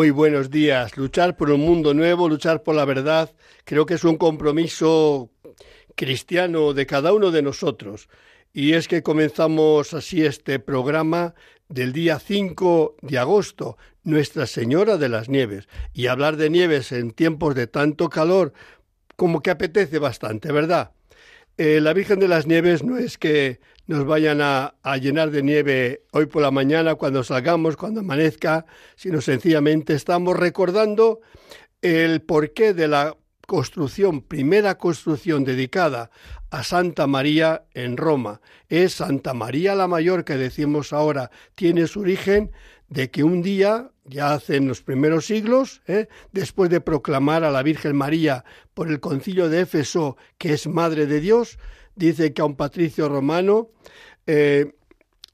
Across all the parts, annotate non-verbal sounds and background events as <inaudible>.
Muy buenos días. Luchar por un mundo nuevo, luchar por la verdad, creo que es un compromiso cristiano de cada uno de nosotros. Y es que comenzamos así este programa del día 5 de agosto, Nuestra Señora de las Nieves. Y hablar de nieves en tiempos de tanto calor, como que apetece bastante, ¿verdad? Eh, la Virgen de las Nieves no es que nos vayan a, llenar de nieve hoy por la mañana cuando salgamos, cuando amanezca, sino sencillamente estamos recordando el porqué de la construcción, primera construcción dedicada a Santa María en Roma. Es Santa María la Mayor que decimos ahora, tiene su origen de que un día, ya hace en los primeros siglos, ¿eh? después de proclamar a la Virgen María por el concilio de Éfeso que es Madre de Dios, dice que a un patricio romano eh,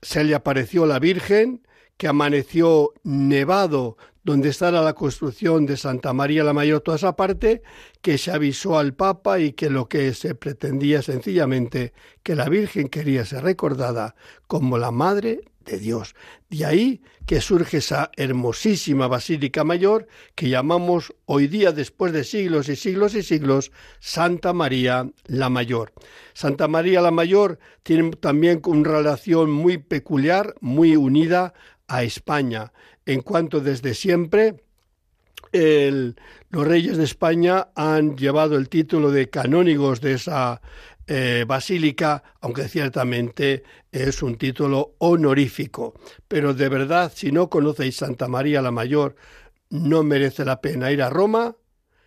se le apareció la Virgen, que amaneció nevado donde estaba la construcción de Santa María la Mayor, toda esa parte, que se avisó al Papa y que lo que se pretendía sencillamente que la Virgen quería ser recordada como la Madre de Dios. De ahí que surge esa hermosísima Basílica Mayor que llamamos hoy día, después de siglos y siglos y siglos, Santa María la Mayor. Santa María la Mayor tiene también una relación muy peculiar, muy unida a España, en cuanto desde siempre los reyes de España han llevado el título de canónigos de esa eh, basílica, aunque ciertamente es un título honorífico. Pero de verdad, si no conocéis Santa María la Mayor, no merece la pena ir a Roma,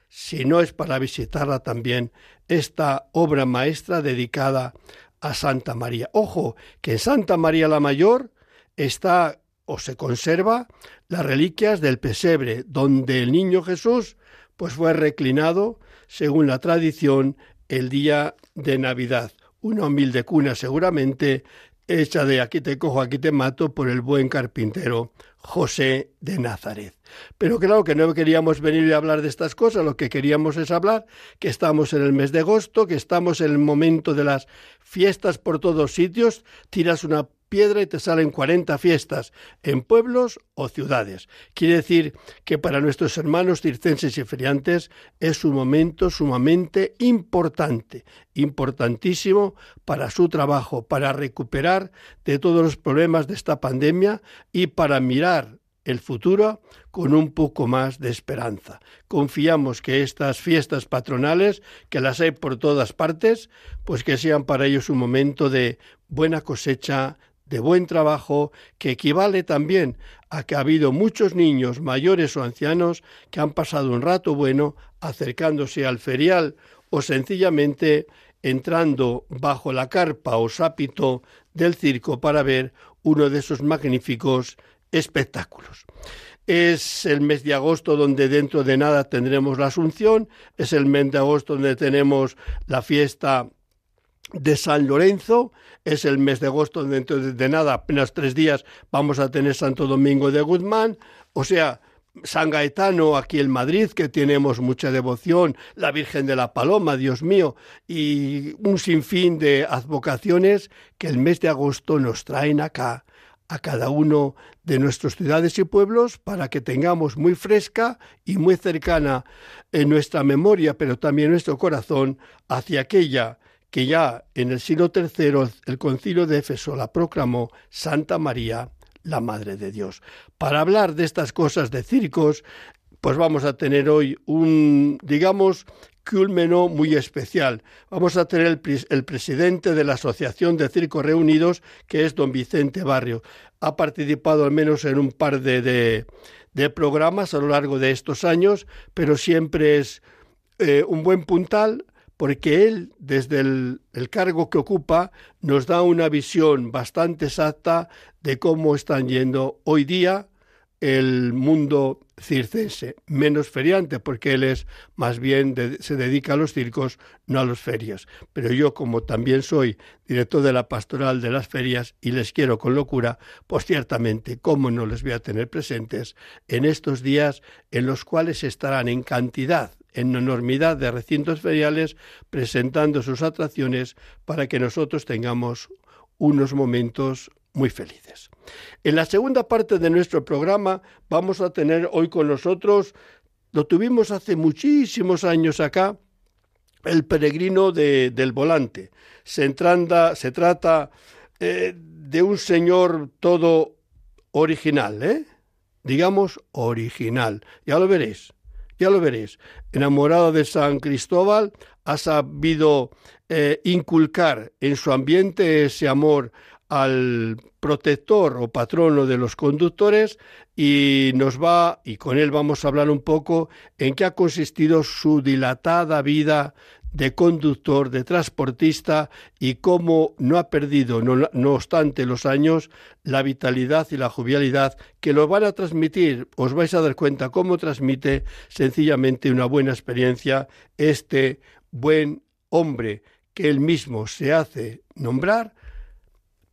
si no es para visitarla también esta obra maestra dedicada a Santa María. Ojo, que en Santa María la Mayor está o se conserva las reliquias del pesebre, donde el niño Jesús pues fue reclinado, según la tradición, el día de Navidad. Una humilde cuna seguramente hecha de aquí te cojo, aquí te mato por el buen carpintero José de Nazaret. Pero claro que no queríamos venir a hablar de estas cosas, lo que queríamos es hablar que estamos en el mes de agosto, que estamos en el momento de las fiestas por todos sitios, tiras una piedra y te salen 40 fiestas en pueblos o ciudades. Quiere decir que para nuestros hermanos circenses y feriantes es un momento sumamente importante, importantísimo para su trabajo, para recuperar de todos los problemas de esta pandemia y para mirar el futuro con un poco más de esperanza. Confiamos que estas fiestas patronales, que las hay por todas partes, pues que sean para ellos un momento de buena cosecha, de buen trabajo que equivale también a que ha habido muchos niños mayores o ancianos que han pasado un rato bueno acercándose al ferial o sencillamente entrando bajo la carpa o sápito del circo para ver uno de esos magníficos espectáculos. Es el mes de agosto donde dentro de nada tendremos la Asunción, es el mes de agosto donde tenemos la fiesta de San Lorenzo. Es el mes de agosto, dentro de nada, apenas tres días, vamos a tener Santo Domingo de Guzmán. O sea, San Gaetano aquí en Madrid, que tenemos mucha devoción, la Virgen de la Paloma, Dios mío, y un sinfín de advocaciones que el mes de agosto nos traen acá a cada uno de nuestras ciudades y pueblos para que tengamos muy fresca y muy cercana en nuestra memoria, pero también nuestro corazón, hacia aquella que ya en el siglo III el concilio de Éfeso la proclamó Santa María, la Madre de Dios. Para hablar de estas cosas de circos, pues vamos a tener hoy un, digamos, culmeno muy especial. Vamos a tener el, presidente de la Asociación de Circos Reunidos, que es don Vicente Barrio. Ha participado al menos en un par de, de, de programas a lo largo de estos años, pero siempre es eh, un buen puntal porque él, desde el, cargo que ocupa, nos da una visión bastante exacta de cómo están yendo hoy día el mundo circense, menos feriante, porque él es más bien se dedica a los circos, no a las ferias. Pero yo, como también soy director de la pastoral de las ferias y les quiero con locura, pues ciertamente, ¿cómo no les voy a tener presentes en estos días en los cuales estarán en cantidad en enormidad de recintos feriales presentando sus atracciones para que nosotros tengamos unos momentos muy felices. En la segunda parte de nuestro programa vamos a tener hoy con nosotros, lo tuvimos hace muchísimos años acá, el peregrino del volante. Se, se trata eh, de un señor todo original, ¿eh? digamos original, ya lo veréis, ya lo veréis. Enamorado de San Cristóbal, ha sabido eh, inculcar en su ambiente ese amor al protector o patrono de los conductores y nos va, y con él vamos a hablar un poco en qué ha consistido su dilatada vida de conductor, de transportista y cómo no ha perdido, no, no, obstante los años, la vitalidad y la jovialidad que lo van a transmitir. Os vais a dar cuenta cómo transmite sencillamente una buena experiencia este buen hombre que él mismo se hace nombrar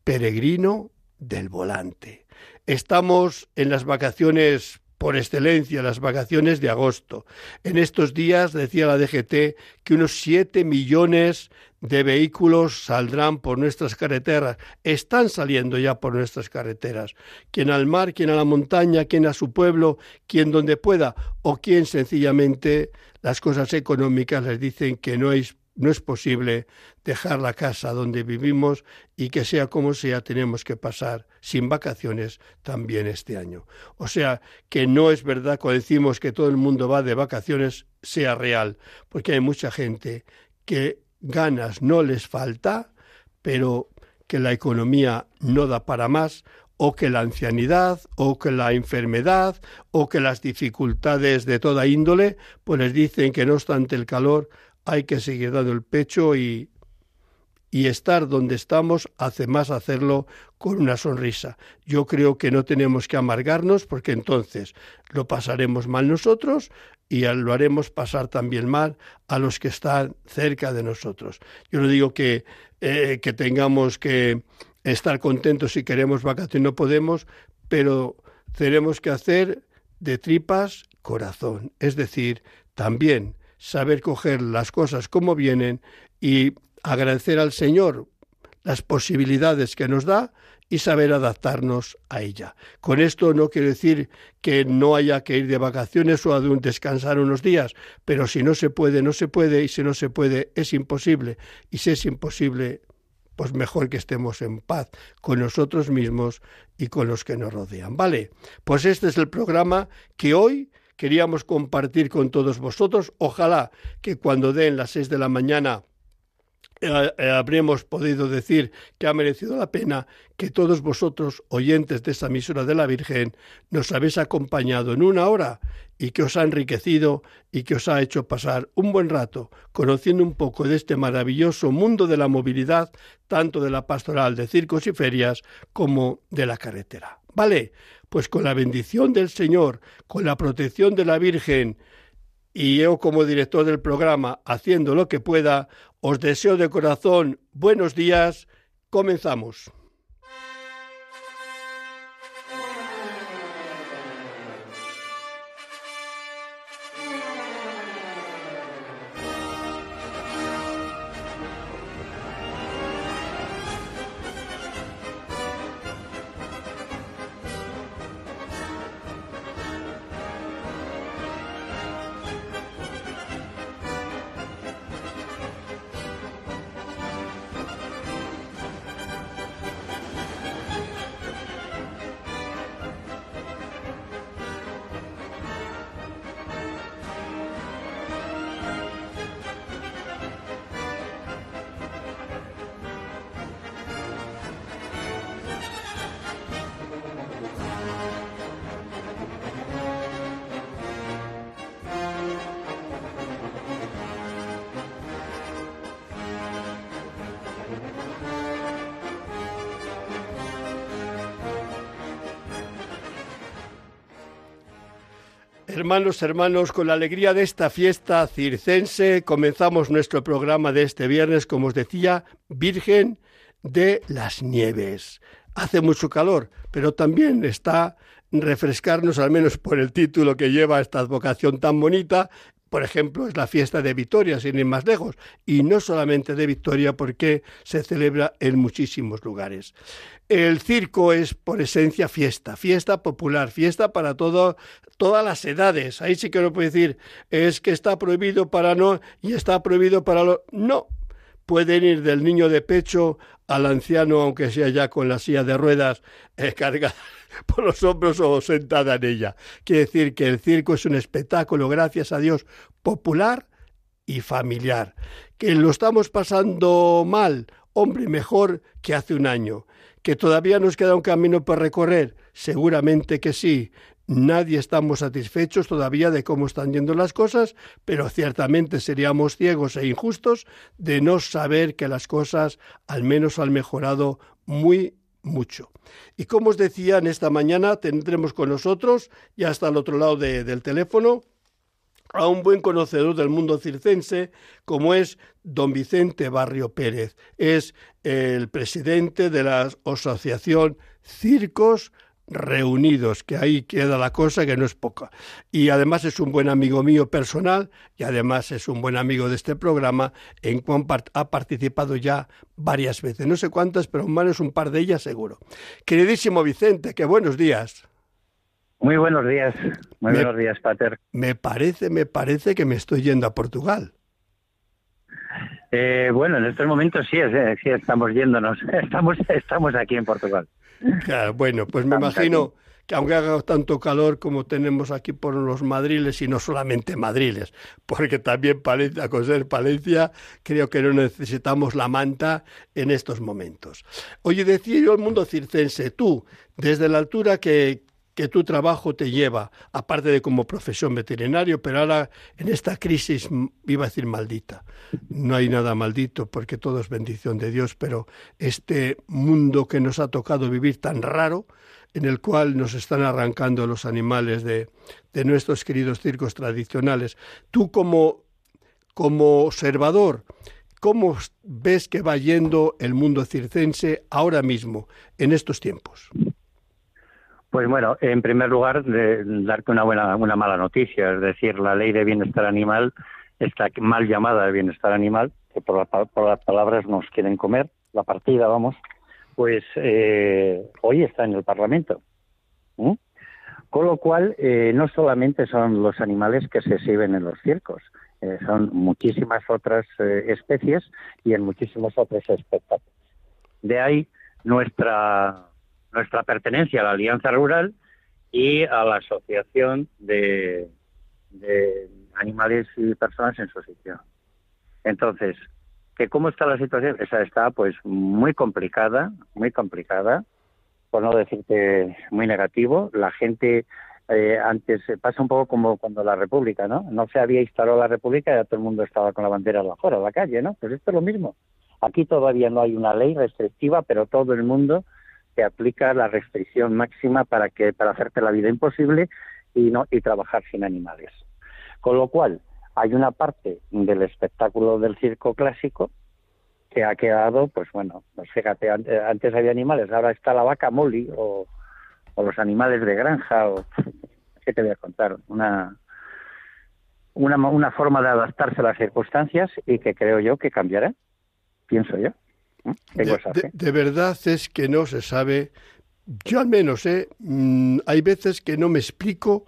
peregrino del volante. Estamos en las vacaciones por excelencia, las vacaciones de agosto. En estos días, decía la DGT, que unos 7 millones de vehículos saldrán por nuestras carreteras, están saliendo ya por nuestras carreteras, quien al mar, quien a la montaña, quien a su pueblo, quien donde pueda, o quien sencillamente las cosas económicas les dicen que no es no es posible dejar la casa donde vivimos y que sea como sea tenemos que pasar sin vacaciones también este año. O sea, que no es verdad cuando decimos que todo el mundo va de vacaciones sea real, porque hay mucha gente que ganas no les falta, pero que la economía no da para más, o que la ancianidad, o que la enfermedad, o que las dificultades de toda índole, pues les dicen que no obstante el calor, hay que seguir dando el pecho y, y estar donde estamos hace más hacerlo con una sonrisa. Yo creo que no tenemos que amargarnos porque entonces lo pasaremos mal nosotros y lo haremos pasar también mal a los que están cerca de nosotros. Yo no digo que, eh, que tengamos que estar contentos si queremos vacaciones, no podemos, pero tenemos que hacer de tripas corazón. Es decir, también saber coger las cosas como vienen y agradecer al Señor las posibilidades que nos da y saber adaptarnos a ella. Con esto no quiero decir que no haya que ir de vacaciones o a descansar unos días, pero si no se puede, no se puede, y si no se puede, es imposible. Y si es imposible, pues mejor que estemos en paz con nosotros mismos y con los que nos rodean. Vale, pues este es el programa que hoy queríamos compartir con todos vosotros. Ojalá que cuando den las seis de la mañana eh, eh, habremos podido decir que ha merecido la pena que todos vosotros, oyentes de esta emisora de la Virgen, nos habéis acompañado en una hora y que os ha enriquecido y que os ha hecho pasar un buen rato conociendo un poco de este maravilloso mundo de la movilidad, tanto de la pastoral de circos y ferias como de la carretera. Vale, pues con la bendición del Señor, con la protección de la Virgen, y yo como director del programa, haciendo lo que pueda, os deseo de corazón buenos días. Comenzamos. Hermanos, hermanos, con la alegría de esta fiesta circense, comenzamos nuestro programa de este viernes, como os decía, Virgen de las Nieves. Hace mucho calor, pero también está refrescarnos, al menos por el título que lleva esta advocación tan bonita, por ejemplo, es la fiesta de Victoria, sin ir más lejos, y no solamente de Victoria porque se celebra en muchísimos lugares. El circo es por esencia fiesta, fiesta popular, fiesta para todo, todas las edades. Ahí sí que no puedo decir, es que está prohibido para no y está prohibido para lo... No, pueden ir del niño de pecho al anciano, aunque sea ya con la silla de ruedas eh, <laughs> cargada <laughs> por los hombros o sentada en ella. Quiere decir que el circo es un espectáculo, gracias a Dios, popular y familiar. Que lo estamos pasando mal, hombre, mejor que hace un año. Que todavía nos queda un camino por recorrer, seguramente que sí. Nadie estamos satisfechos todavía de cómo están yendo las cosas, pero ciertamente seríamos ciegos e injustos de no saber que las cosas al menos han mejorado muy mucho. Y como os decía, en esta mañana tendremos con nosotros, ya hasta al otro lado del teléfono, a un buen conocedor del mundo circense como es don Vicente Barrio Pérez. Es el presidente de la Asociación Circos reunidos, que ahí queda la cosa que no es poca. Y además es un buen amigo mío personal y además es un buen amigo de este programa en cual ha participado ya varias veces, no sé cuántas, pero más un par de ellas seguro. Queridísimo Vicente, qué buenos días. Muy buenos días, muy buenos días, Pater. Me parece, me parece que me estoy yendo a Portugal. Eh, bueno, en estos momentos sí, eh, sí estamos yéndonos, <laughs> estamos, estamos aquí en Portugal bueno, pues me imagino que aunque haga tanto calor como tenemos aquí por los madriles, y no solamente madriles, porque también Palencia, con ser Palencia, creo que no necesitamos la manta en estos momentos. Oye, decía yo el mundo circense, tú, desde la altura que, que tu trabajo te lleva, aparte de como profesión veterinario, pero ahora en esta crisis, iba a decir maldita, no hay nada maldito porque todo es bendición de Dios, pero este mundo que nos ha tocado vivir tan raro, en el cual nos están arrancando los animales de, de nuestros queridos circos tradicionales, tú como, como observador, ¿cómo ves que va yendo el mundo circense ahora mismo, en estos tiempos? Pues bueno, en primer lugar, de darte una buena, una mala noticia, es decir, la ley de bienestar animal, está mal llamada de bienestar animal, que por, las palabras nos quieren comer, la partida, vamos, pues eh, hoy está en el Parlamento. Con lo cual, eh, no solamente son los animales que se exhiben en los circos, eh, son muchísimas otras especies y en muchísimos otros espectáculos. De ahí nuestra nuestra pertenencia a la Alianza Rural y a la Asociación de, Animales y Personas en su sitio. Entonces, ¿que ¿cómo está la situación? Esa está pues muy complicada, muy complicada, por no decirte muy negativo. La gente eh, antes pasa un poco como cuando la República, ¿no? No se había instalado la República y ya todo el mundo estaba con la bandera afuera, a la calle, ¿no? Pues esto es lo mismo. Aquí todavía no hay una ley restrictiva, pero todo el mundo que aplica la restricción máxima para que para hacerte la vida imposible y no y trabajar sin animales. Con lo cual, hay una parte del espectáculo del circo clásico que ha quedado, pues bueno, pues fíjate, antes, había animales, ahora está la vaca Molly o, los animales de granja o <laughs> qué te voy a contar, una una, una forma de adaptarse a las circunstancias y que creo yo que cambiará, pienso yo. De, verdad es que no se sabe, yo al menos, ¿eh? Mm, hay veces que no me explico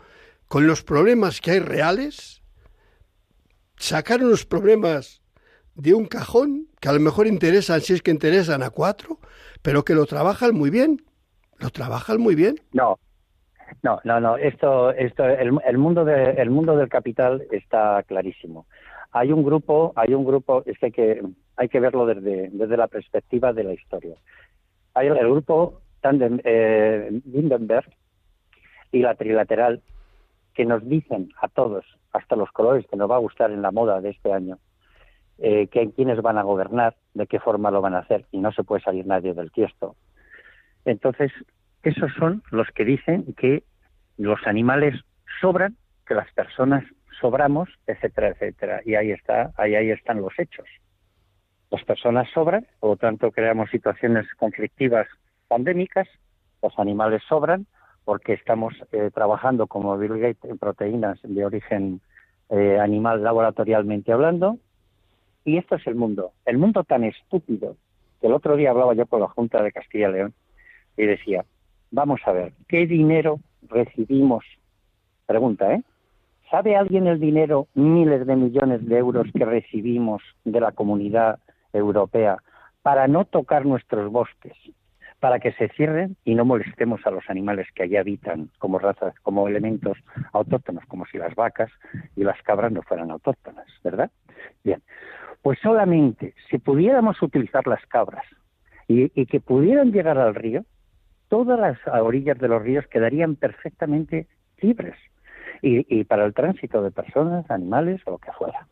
con los problemas que hay reales, sacar unos problemas de un cajón que a lo mejor interesan, si es que interesan a cuatro, pero que lo trabajan muy bien, lo trabajan muy bien. No, no, no, no. Esto, esto, el, el mundo de, el mundo del capital está clarísimo. Hay un grupo, hay un grupo, es que hay que, hay que verlo desde, desde la perspectiva de la historia. Hay el, grupo Tandem, eh, Lindenberg y la trilateral que nos dicen a todos, hasta los colores que nos va a gustar en la moda de este año, eh, que quiénes van a gobernar, de qué forma lo van a hacer, y no se puede salir nadie del tiesto. Entonces, esos son los que dicen que los animales sobran que las personas sobramos, etcétera, etcétera. Y ahí está, ahí, ahí están los hechos. Las personas sobran, por lo tanto creamos situaciones conflictivas pandémicas, los animales sobran, porque estamos eh, trabajando como Bill Gates en proteínas de origen eh, animal laboratorialmente hablando. Y esto es el mundo, el mundo tan estúpido que el otro día hablaba yo con la Junta de Castilla y León y decía, vamos a ver, ¿qué dinero recibimos? Pregunta, ¿eh? ¿Sabe alguien el dinero, miles de millones de euros que recibimos de la comunidad europea para no tocar nuestros bosques, para que se cierren y no molestemos a los animales que allí habitan como razas, como elementos autóctonos, como si las vacas y las cabras no fueran autóctonas, ¿verdad? Bien, pues solamente si pudiéramos utilizar las cabras y, que pudieran llegar al río, todas las orillas de los ríos quedarían perfectamente libres y, para el tránsito de personas, animales o lo que fuera.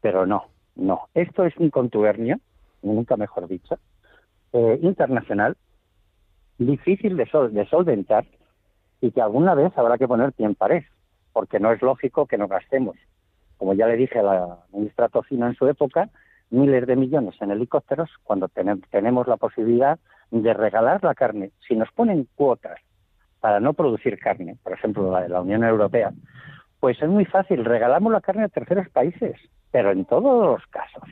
Pero no, no. Esto es un contubernio, nunca mejor dicho, eh, internacional difícil de, de solventar y que alguna vez habrá que poner pie en pared, porque no es lógico que nos gastemos, como ya le dije a la ministra Tocino en su época, miles de millones en helicópteros cuando tenemos la posibilidad de regalar la carne. Si nos ponen cuotas para no producir carne, por ejemplo la de la Unión Europea, pues es muy fácil, regalamos la carne a terceros países, pero en todos los casos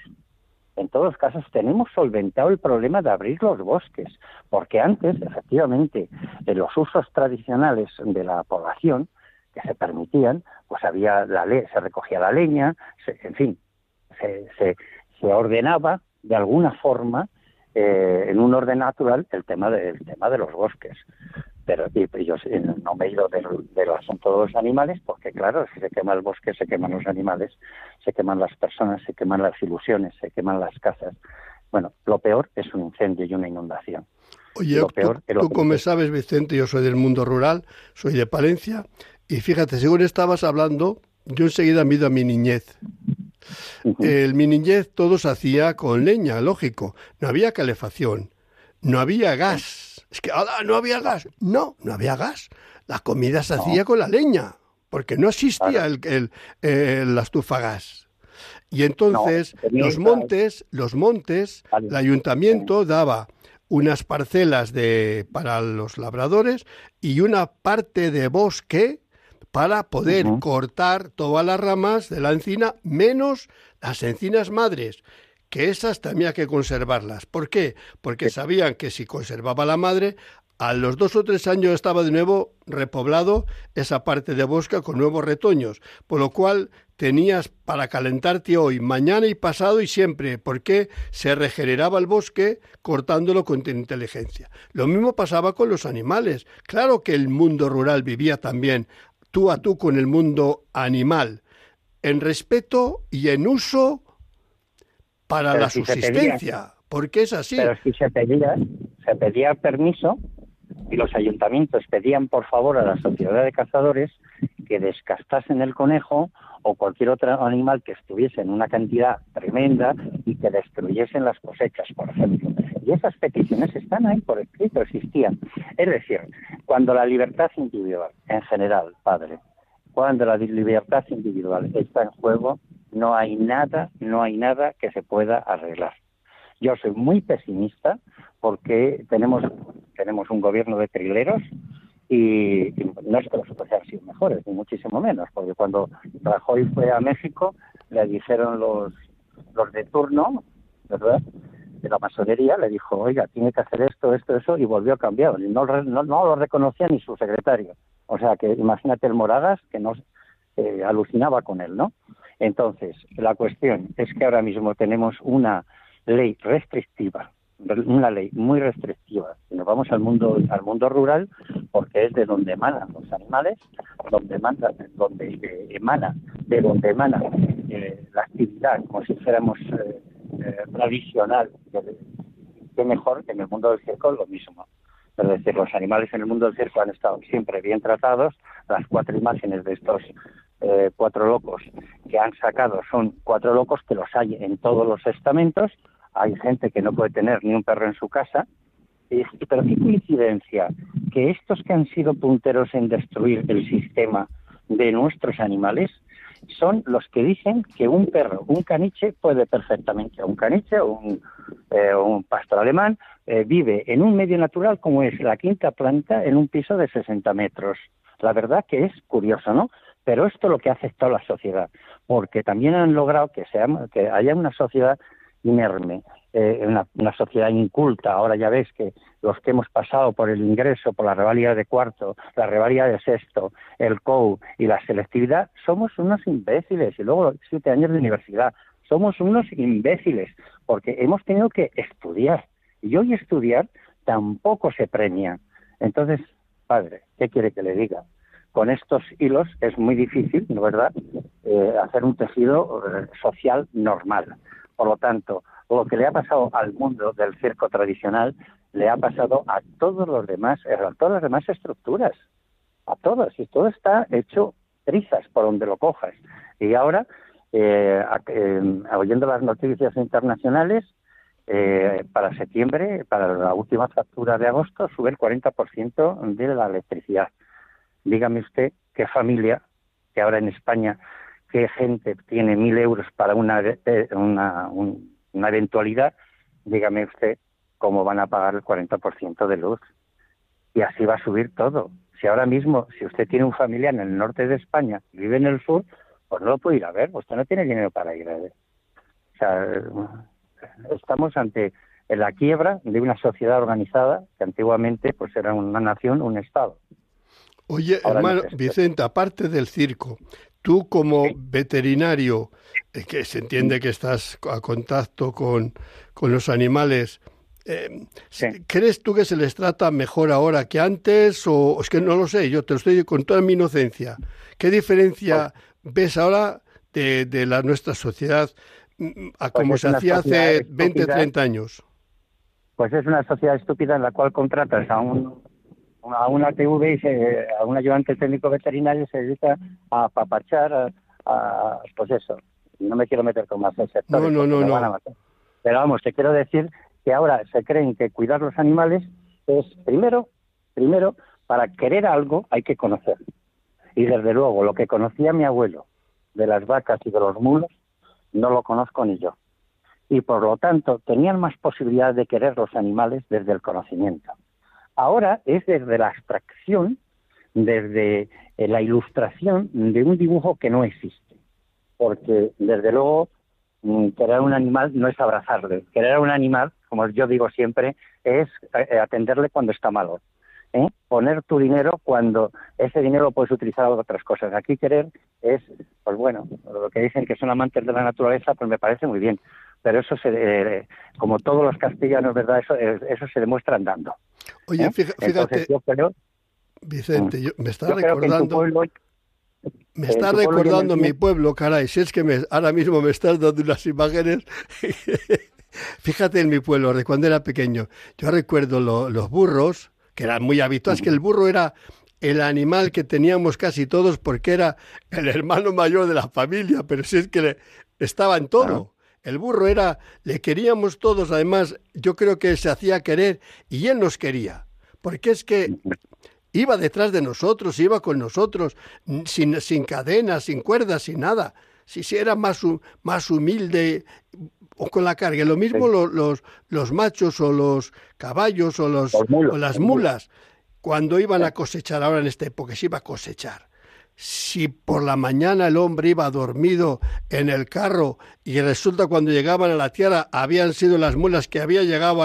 en todos los casos tenemos solventado el problema de abrir los bosques, porque antes, efectivamente, en los usos tradicionales de la población que se permitían, pues había la ley, se recogía la leña, en fin, se, se, ordenaba de alguna forma eh, en un orden natural el tema del tema de los bosques pero y, yo no me he ido del, asunto de los animales porque claro si se quema el bosque se queman los animales se queman las personas se queman las ilusiones se queman las casas. Bueno lo peor es un incendio y una inundación. Oye, lo peor tú, como sabes, Vicente, yo soy del mundo rural, soy de Palencia, y fíjate, según estabas hablando, yo enseguida me he ido a mi niñez. El mi niñez todo se hacía con leña, lógico. No había calefacción, no había gas es que no había gas. No, no había gas. La comida se hacía con la leña, porque no existía el, la estufa gas. Y entonces los montes, los montes, el ayuntamiento daba unas parcelas de para los labradores y una parte de bosque para poder cortar todas las ramas de la encina menos las encinas madres que esas tenía que conservarlas. ¿Por qué? Porque sabían que si conservaba la madre, a los dos o tres años estaba de nuevo repoblado esa parte de bosque con nuevos retoños, por lo cual tenías para calentarte hoy, mañana y pasado y siempre, porque se regeneraba el bosque cortándolo con inteligencia. Lo mismo pasaba con los animales. Claro que el mundo rural vivía también tú a tú con el mundo animal, en respeto y en uso para la subsistencia, porque es así. Pero si se pedía, se pedía permiso y los ayuntamientos pedían por favor a la sociedad de cazadores que descastasen el conejo o cualquier otro animal que estuviese en una cantidad tremenda y que destruyesen las cosechas, por ejemplo. Y esas peticiones están ahí por escrito, existían. Es decir, cuando la libertad individual, en general, padre, cuando la libertad individual está en juego, no hay nada, no hay nada que se pueda arreglar. Yo soy muy pesimista porque tenemos, tenemos un gobierno de trileros y, no es que los otros hayan sido mejores, ni muchísimo menos, porque cuando Rajoy fue a México le dijeron los, los de turno, ¿verdad?, de la masonería, le dijo, oiga, tiene que hacer esto, esto, eso, y volvió a cambiar. No, no, no lo reconocía ni su secretario. O sea que imagínate el Moragas, que no eh, alucinaba con él, ¿no? Entonces, la cuestión es que ahora mismo tenemos una ley restrictiva, una ley muy restrictiva. Y nos vamos al mundo al mundo rural porque es de donde emanan los animales, donde emana, donde emana, de donde emana eh, la actividad, como si fuéramos eh, eh, tradicional. Qué mejor que en el mundo del circo lo mismo. Es decir, los animales en el mundo del circo han estado siempre bien tratados. Las cuatro imágenes de estos eh, cuatro locos que han sacado son cuatro locos que los hay en todos los estamentos. Hay gente que no puede tener ni un perro en su casa. pero qué coincidencia que estos que han sido punteros en destruir el sistema de nuestros animales son los que dicen que un perro, un caniche, puede perfectamente, un caniche o un, eh, un pastor alemán, eh, vive en un medio natural como es la quinta planta en un piso de 60 metros. La verdad que es curioso, ¿no? Pero esto es lo que ha aceptado la sociedad, porque también han logrado que, sea, que haya una sociedad inerme, eh, una, sociedad inculta. Ahora ya ves que los que hemos pasado por el ingreso, por la revalida de cuarto, la revalida de sexto, el COU y la selectividad, somos unos imbéciles. Y luego siete años de universidad, somos unos imbéciles, porque hemos tenido que estudiar. Y hoy estudiar tampoco se premia. Entonces, padre, ¿qué quiere que le diga? Con estos hilos es muy difícil, ¿no verdad?, eh, hacer un tejido eh, social normal. Por lo tanto, lo que le ha pasado al mundo del circo tradicional le ha pasado a todos los demás, eh, a todas las demás estructuras, a todas, y todo está hecho trizas por donde lo cojas. Y ahora, eh, oyendo las noticias internacionales, eh, para septiembre, para la última factura de agosto, sube el 40% de la electricidad. Dígame usted qué familia, que ahora en España, qué gente tiene mil euros para una, una, una eventualidad, dígame usted cómo van a pagar el 40% de luz. Y así va a subir todo. Si ahora mismo, si usted tiene un familiar en el norte de España y vive en el sur, pues no lo puede ir a ver, usted no tiene dinero para ir a ver. O sea, estamos ante la quiebra de una sociedad organizada que antiguamente pues era una nación, un Estado. Oye, hermano Vicente, aparte del circo, tú como veterinario, que se entiende que estás a contacto con, los animales, eh, ¿crees tú que se les trata mejor ahora que antes? O es que no lo sé, yo te lo estoy con toda mi inocencia. ¿Qué diferencia ves ahora de, de la, nuestra sociedad mm, a pues como se hacía hace 20, 30 años? Pues es una sociedad estúpida en la cual contratas a un a una TV y a un ayudante técnico veterinario se dedica a papachar, a, pues eso. No me quiero meter con más el sector. No, no, no, no. Pero vamos, te quiero decir que ahora se creen que cuidar los animales es primero, primero, para querer algo hay que conocer. Y desde luego, lo que conocía mi abuelo de las vacas y de los mulos, no lo conozco ni yo. Y por lo tanto, tenían más posibilidad de querer los animales desde el conocimiento. Ahora es desde la abstracción, desde eh, la ilustración de un dibujo que no existe. Porque, desde luego, mm, querer un animal no es abrazarle. Querer a un animal, como yo digo siempre, es eh, atenderle cuando está malo. ¿eh? Poner tu dinero cuando ese dinero lo puedes utilizar para otras cosas. Aquí querer es, pues bueno, lo que dicen que son amantes de la naturaleza, pues me parece muy bien. Pero eso, se, como todos los castellanos, ¿verdad? Eso, eso se demuestra andando. Oye, ¿Eh? fíjate, Vicente, mm, me está recordando... me está recordando mi pueblo, caray, si es que me, ahora mismo me estás dando unas imágenes. <laughs> fíjate en mi pueblo, de cuando era pequeño. Yo recuerdo los burros, que eran muy habituales, que el burro era el animal que teníamos casi todos porque era el hermano mayor de la familia, pero si es que estaba en todo. El burro era, le queríamos todos, además yo creo que se hacía querer y él nos quería, porque es que iba detrás de nosotros, iba con nosotros, sin, sin cadenas, sin cuerdas, sin nada. Si, si era más, más humilde o con la carga. Lo mismo los, los, machos o los caballos o, los, o las mulas, cuando iban a cosechar, ahora en esta época se iba a cosechar si por la mañana el hombre iba dormido en el carro y resulta cuando llegaban a la tierra habían sido las mulas que habían llegado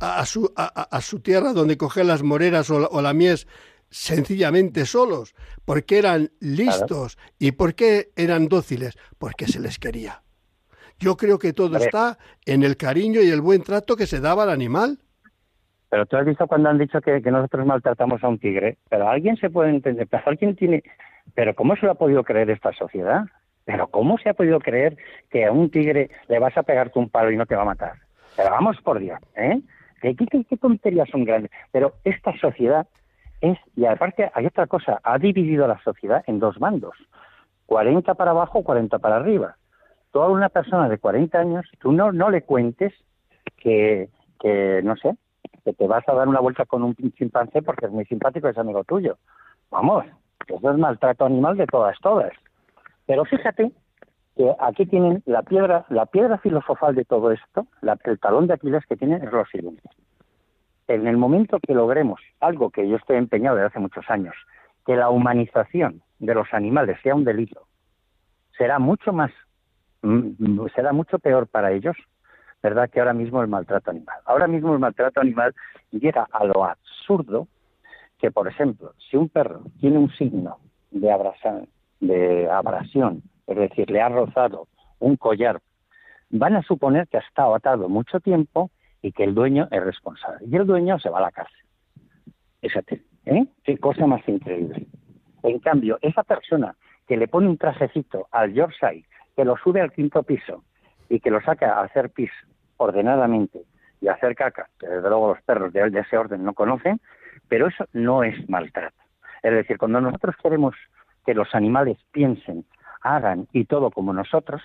a, su, a, su, tierra donde coger las moreras o la, mies sencillamente solos, porque eran listos y porque eran dóciles, porque se les quería. Yo creo que todo está en el cariño y el buen trato que se daba al animal. Pero tú has visto cuando han dicho que, que nosotros maltratamos a un tigre, pero alguien se puede entender, pero alguien tiene, pero ¿cómo se lo ha podido creer esta sociedad? Pero ¿cómo se ha podido creer que a un tigre le vas a pegarte un palo y no te va a matar? Pero vamos por Dios, ¿eh? ¿Qué, qué, tonterías son grandes? Pero esta sociedad es, y aparte hay otra cosa, ha dividido la sociedad en dos bandos, 40 para abajo, 40 para arriba. Toda una persona de 40 años, tú no, no le cuentes que, que, no sé, que te vas a dar una vuelta con un chimpancé porque es muy simpático, es amigo tuyo. Vamos, porque eso es maltrato animal de todas, todas. Pero fíjate que aquí tienen la piedra, la piedra filosofal de todo esto, el talón de Aquiles que tienen es lo siguiente. En el momento que logremos algo que yo estoy empeñado desde hace muchos años, que la humanización de los animales sea un delito, será mucho más, mm, será mucho peor para ellos, ¿verdad? Que ahora mismo el maltrato animal. Ahora mismo el maltrato animal llega a lo absurdo que, por ejemplo, si un perro tiene un signo de, de abrasión, es decir, le ha rozado un collar, van a suponer que ha estado atado mucho tiempo y que el dueño es responsable. Y el dueño se va a la cárcel. Fíjate, ¿eh? Qué cosa más increíble. En cambio, esa persona que le pone un trajecito al Yorkshire, que lo sube al quinto piso y que lo saca a hacer pis ordenadamente y a hacer caca, que desde luego los perros de ese orden no conocen, pero eso no es maltrato. Es decir, cuando nosotros queremos que los animales piensen, hagan y todo como nosotros,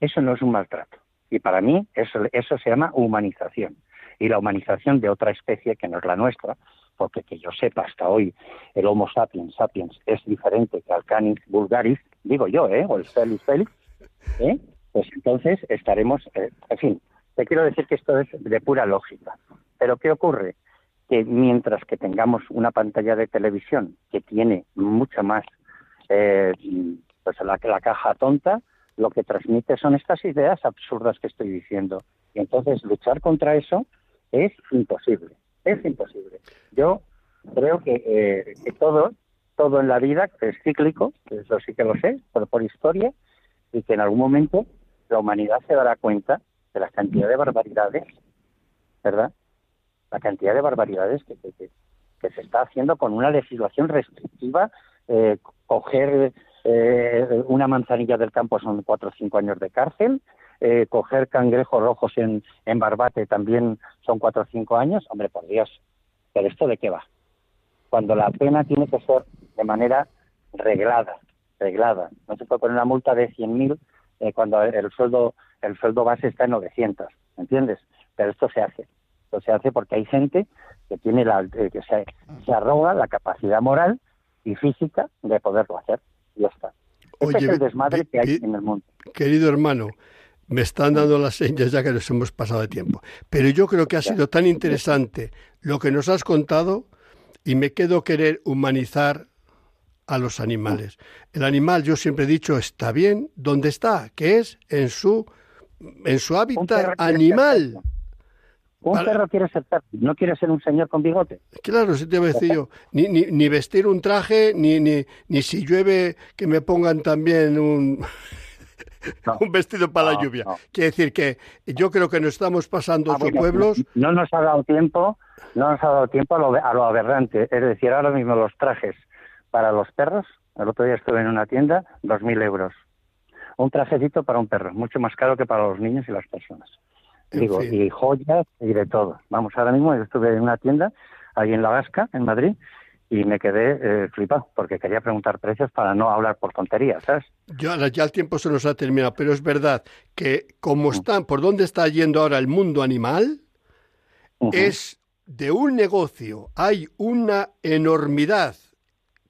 eso no es un maltrato. Y para mí eso, eso se llama humanización. Y la humanización de otra especie que no es la nuestra, porque que yo sepa hasta hoy el Homo sapiens sapiens es diferente que al Canis vulgaris, digo yo, ¿eh? o el Felix Felix, ¿eh? pues entonces estaremos, eh, en fin, te quiero decir que esto es de pura lógica. Pero ¿qué ocurre? Que mientras que tengamos una pantalla de televisión que tiene mucha más, eh, pues la, la caja tonta, lo que transmite son estas ideas absurdas que estoy diciendo. Y entonces luchar contra eso es imposible, es imposible. Yo creo que, eh, que todo, todo en la vida es cíclico, eso sí que lo sé, pero por historia, y que en algún momento la humanidad se dará cuenta de la cantidad de barbaridades, ¿verdad? La cantidad de barbaridades que, se está haciendo con una legislación restrictiva. Eh, coger eh, una manzanilla del campo son cuatro o cinco años de cárcel. Eh, coger cangrejos rojos en, Barbate también son cuatro o cinco años. Hombre, por Dios, ¿pero esto de qué va? Cuando la pena tiene que ser de manera reglada, reglada. No se puede poner una multa de 100.000 eh, cuando el sueldo el sueldo base está en 900, ¿entiendes? Pero esto se hace se hace porque hay gente que tiene la, eh, que se, arroga la capacidad moral y física de poderlo hacer. Y ya está. Ese es el desmadre que hay en el mundo. Querido hermano, me están dando las señas ya que nos hemos pasado de tiempo. Pero yo creo que ha sido tan interesante lo que nos has contado y me quedo querer humanizar a los animales. El animal, yo siempre he dicho, está bien donde está, que es en su en su hábitat animal. Un perro quiere ser perro, no quiere ser un señor con bigote. Claro, sí te voy a decir yo. Ni, ni, ni, vestir un traje, ni, ni, ni si llueve que me pongan también un, <laughs> un vestido para la lluvia. Quiere decir que yo creo que nos estamos pasando ah, pueblos. No nos ha dado tiempo, no nos ha dado tiempo a lo, a lo aberrante. Es decir, ahora mismo los trajes para los perros, el otro día estuve en una tienda, dos mil euros. Un trajecito para un perro, mucho más caro que para los niños y las personas. Digo, y joyas y de todo. Vamos, ahora mismo yo estuve en una tienda, ahí en La Vasca, en Madrid, y me quedé eh, flipado, porque quería preguntar precios para no hablar por tonterías, ¿sabes? Ya, ya el tiempo se nos ha terminado, pero es verdad que como mm. están, por dónde está yendo ahora el mundo animal, es de un negocio, hay una enormidad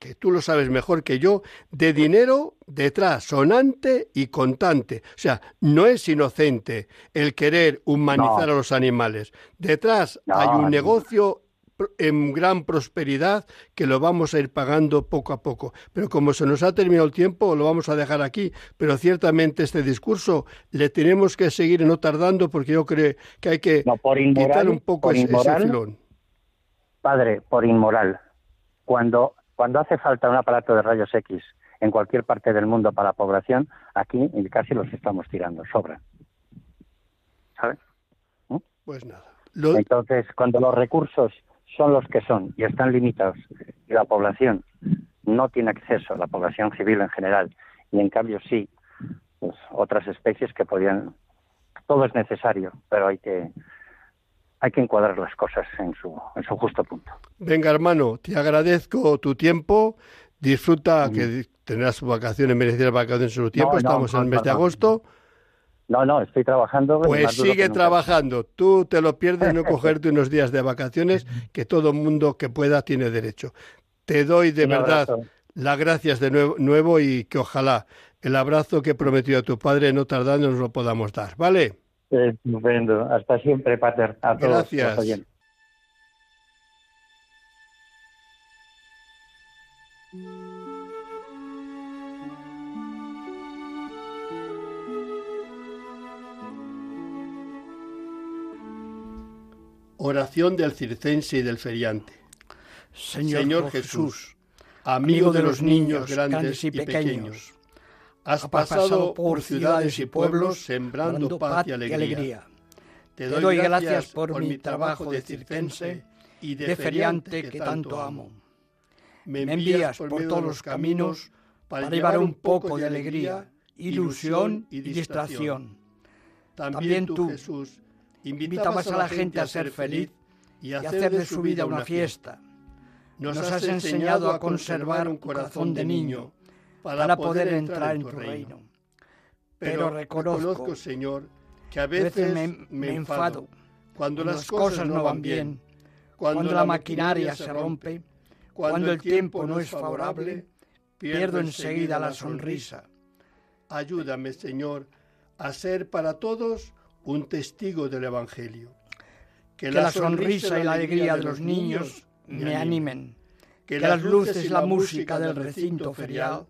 que tú lo sabes mejor que yo, de dinero detrás, sonante y contante. O sea, no es inocente el querer humanizar a los animales. Detrás hay un negocio en gran prosperidad que lo vamos a ir pagando poco a poco. Pero como se nos ha terminado el tiempo, lo vamos a dejar aquí. Pero ciertamente este discurso le tenemos que seguir no tardando porque yo creo que hay que quitar un poco ese filón. Padre, por inmoral. Cuando cuando hace falta un aparato de rayos X en cualquier parte del mundo para la población, aquí casi los estamos tirando, sobra. ¿Sabes? ¿Mm? Pues nada. Entonces, cuando los recursos son los que son y están limitados y la población no tiene acceso, la población civil en general, y en cambio sí, pues otras especies que podrían, todo es necesario, pero hay que hay que encuadrar las cosas en su, en su justo punto. Venga, hermano, te agradezco tu tiempo. Disfruta que tendrás vacaciones, merecidas vacaciones en su tiempo. Estamos en el mes de agosto. No, no, estoy trabajando. Pues sigue trabajando. Tú te lo pierdes no <laughs> cogerte unos días de vacaciones que todo mundo que pueda tiene derecho. Te doy de verdad las gracias de nuevo, nuevo y que ojalá el abrazo que prometió a tu padre no tardando nos lo podamos dar, ¿vale? Estupendo. Hasta siempre, Pater. A todos Gracias. Oración del circense y del feriante. Señor, Jesús, amigo de los niños grandes y pequeños, has pasado por ciudades y pueblos sembrando paz y alegría. Te doy gracias por mi trabajo de circense y de feriante que tanto amo. Me envías por todos los caminos para llevar un poco de alegría, ilusión y distracción. También tú, Jesús, invitabas a la gente a ser feliz y a hacer de su vida una fiesta. Nos has enseñado a conservar un corazón de niño para poder entrar en tu reino. Pero reconozco, Señor, que a veces me, enfado cuando las cosas no van bien, cuando la maquinaria se rompe, cuando el tiempo no es favorable, pierdo enseguida la sonrisa. Ayúdame, Señor, a ser para todos un testigo del Evangelio. Que, la, sonrisa y la alegría de los niños me animen. Que, las luces y la música del recinto ferial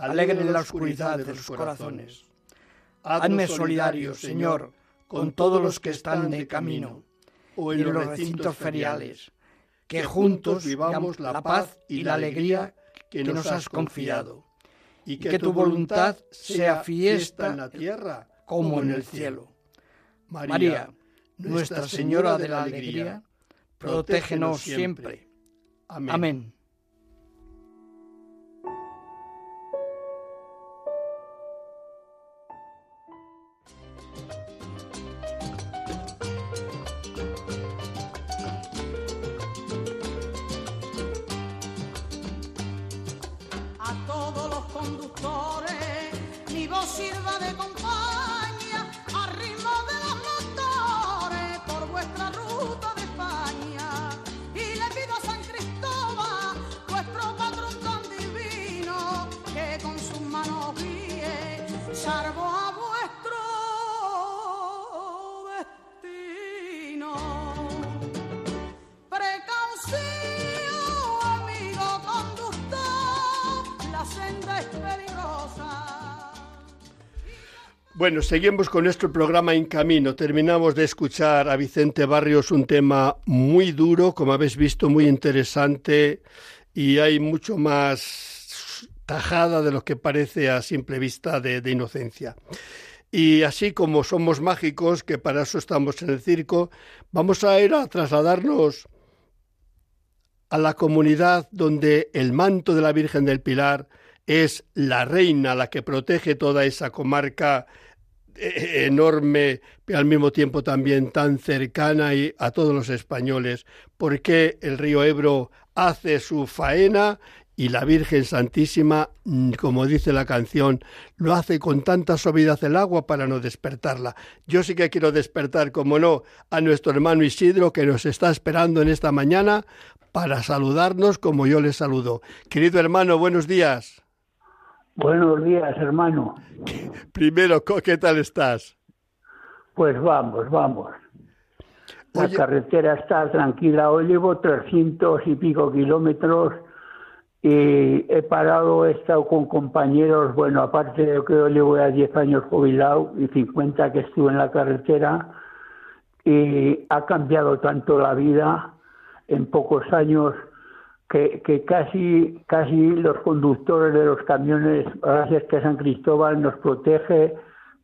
alegren la oscuridad de los corazones. Hazme solidario, Señor, con todos los que están de camino o en los recintos feriales, que juntos vivamos la paz y la alegría que nos has confiado, y que tu voluntad sea fiesta en la tierra como en el cielo. María, Nuestra Señora de la Alegría, protégenos siempre. Amén. Bueno, seguimos con nuestro programa En Camino. Terminamos de escuchar a Vicente Barrios un tema muy duro, como habéis visto, muy interesante y hay mucho más tajada de lo que parece a simple vista de, inocencia. Y así como somos mágicos, que para eso estamos en el circo, vamos a ir a trasladarnos a la comunidad donde el manto de la Virgen del Pilar es la reina, la que protege toda esa comarca enorme, pero al mismo tiempo también tan cercana y a todos los españoles, porque el río Ebro hace su faena y la Virgen Santísima, mm, como dice la canción, lo hace con tanta suavidad el agua para no despertarla. Yo sí que quiero despertar, como no, a nuestro hermano Isidro que nos está esperando en esta mañana para saludarnos como yo le saludo. Querido hermano, buenos días. Buenos días, hermano. Primero, ¿qué tal estás? Pues vamos, vamos. La carretera está tranquila. Hoy llevo 300 y pico kilómetros y he parado, he estado con compañeros, bueno, aparte de que yo llevo ya 10 años jubilado y 50 que estuve en la carretera y ha cambiado tanto la vida en pocos años que, casi, casi los conductores de los camiones, gracias que San Cristóbal nos protege,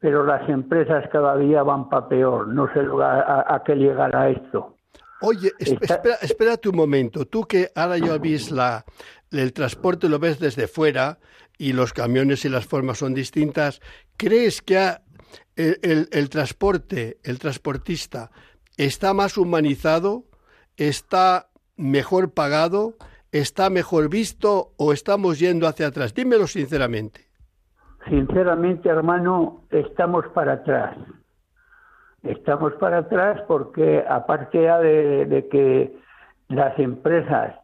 pero las empresas cada día van para peor. No sé a, a qué llegará esto. Oye, espera, espérate un momento. Tú que ahora ya ves la, el transporte lo ves desde fuera y los camiones y las formas son distintas, ¿crees que el, el transporte, el transportista, está más humanizado? ¿Está mejor pagado? Está mejor visto o estamos yendo hacia atrás? Dímelo sinceramente. Sinceramente, hermano, estamos para atrás. Estamos para atrás porque aparte de, que las empresas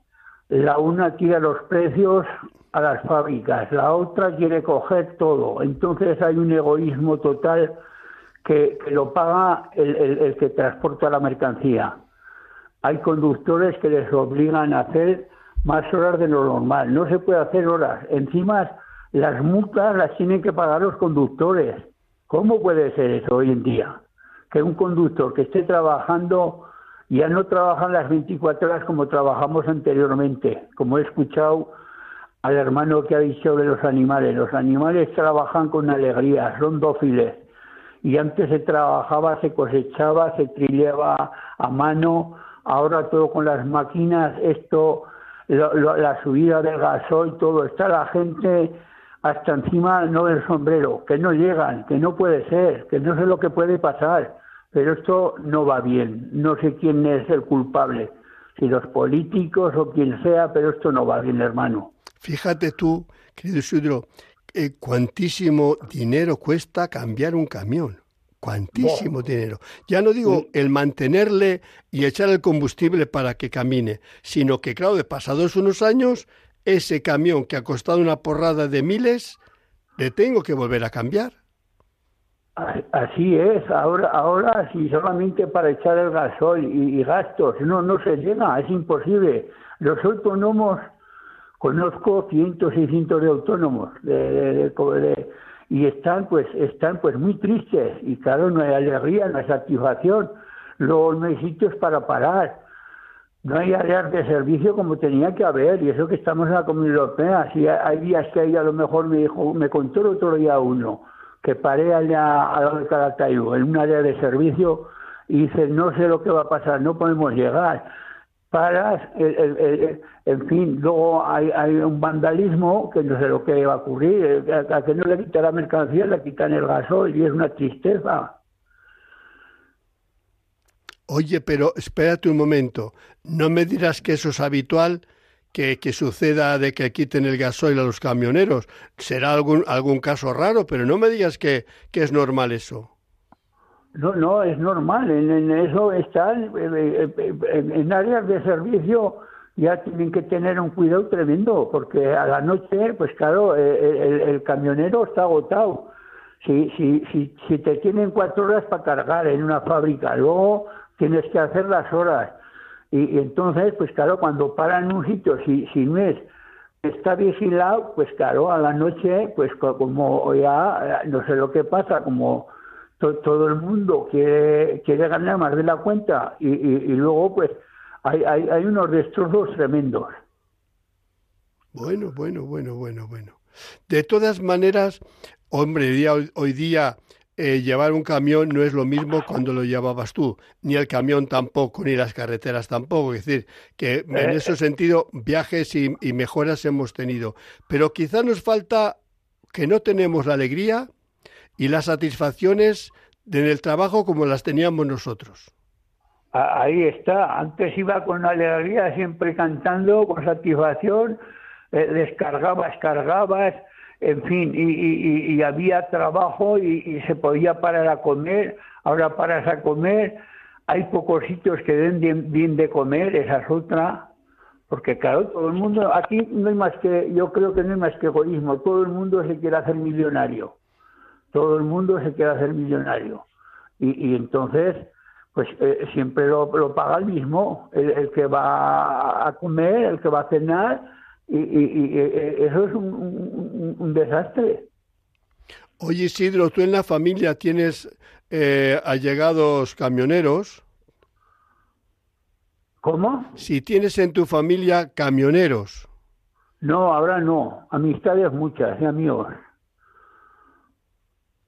la una tira los precios a las fábricas, la otra quiere coger todo. Entonces hay un egoísmo total que, lo paga el, el, que transporta la mercancía. Hay conductores que les obligan a hacer más horas de lo normal. No se puede hacer horas. Encima las multas las tienen que pagar los conductores. ¿Cómo puede ser eso hoy en día? Que un conductor que esté trabajando ya no trabajan las 24 horas como trabajamos anteriormente, como he escuchado al hermano que ha dicho de los animales. Los animales trabajan con alegría, son dóciles. Y antes se trabajaba, se cosechaba, se trillaba a mano, ahora todo con las máquinas, esto, la subida del gasoil, todo. Está la gente hasta encima no del sombrero, que no llegan, que no puede ser, que no sé lo que puede pasar. Pero esto no va bien. No sé quién es el culpable, si los políticos o quien sea, pero esto no va bien, hermano. Fíjate tú, querido Isidro, eh, cuantísimo dinero cuesta cambiar un camión. Cuantísimo dinero. Ya no digo el mantenerle y echar el combustible para que camine, sino que, claro, de pasados unos años, ese camión que ha costado una porrada de miles, le tengo que volver a cambiar. Así es, ahora, ahora si solamente para echar el gasol y, gastos, no, no se llega, es imposible. Los autónomos, conozco cientos y cientos de autónomos y están pues, están pues muy tristes y claro, no hay alegría, no hay satisfacción. Luego no hay sitios para parar, no hay áreas de servicio como tenía que haber y eso que estamos en la Comunidad Europea. Si hay días que hay a lo mejor me dijo, me contó el otro día uno que paré allá a lo de en un área de servicio, y dice, no sé lo que va a pasar, no podemos llegar. Paras, en fin, luego hay, hay, un vandalismo que no sé lo que va a ocurrir, a, que no le quita la mercancía, le quitan el gasoil y es una tristeza. Oye, pero espérate un momento, no me dirás que eso es habitual que, suceda de que quiten el gasoil a los camioneros. Será algún, algún caso raro, pero no me digas que, que es normal eso. No, no, es normal. En, eso están, eh, eh, en, áreas de servicio ya tienen que tener un cuidado tremendo, porque a la noche, pues claro, eh, el, camionero está agotado. Si, si, si, si te tienen cuatro horas para cargar en una fábrica, luego tienes que hacer las horas y, entonces, pues claro, cuando paran un sitio, si, si no es está vigilado, pues claro, a la noche, pues como ya no sé lo que pasa, como todo el mundo quiere, quiere ganar más de la cuenta y, y, luego pues hay, hay, hay, unos destrozos tremendos. Bueno, bueno, bueno, bueno, bueno. De todas maneras, hombre, hoy, hoy día eh, llevar un camión no es lo mismo cuando lo llevabas tú, ni el camión tampoco, ni las carreteras tampoco. Es decir, que en eh, ese sentido viajes y, mejoras hemos tenido. Pero quizá nos falta que no tenemos la alegría y las satisfacciones en el trabajo como las teníamos nosotros. Ahí está. Antes iba con alegría, siempre cantando, con satisfacción. Eh, descargabas, cargabas en fin, y, había trabajo y, se podía parar a comer, ahora paras a comer, hay pocos sitios que den bien, de comer, esa es otra, porque claro, todo el mundo, aquí no hay más que, yo creo que no hay más que egoísmo, todo el mundo se quiere hacer millonario, todo el mundo se quiere hacer millonario, y, entonces, pues eh, siempre lo, paga el mismo, el que va a comer, el que va a cenar, y, eso es un, desastre. Oye Isidro, tú en la familia tienes eh, allegados camioneros. ¿Cómo? Si tienes en tu familia camioneros. No, ahora no. Amistades muchas, ya amigos.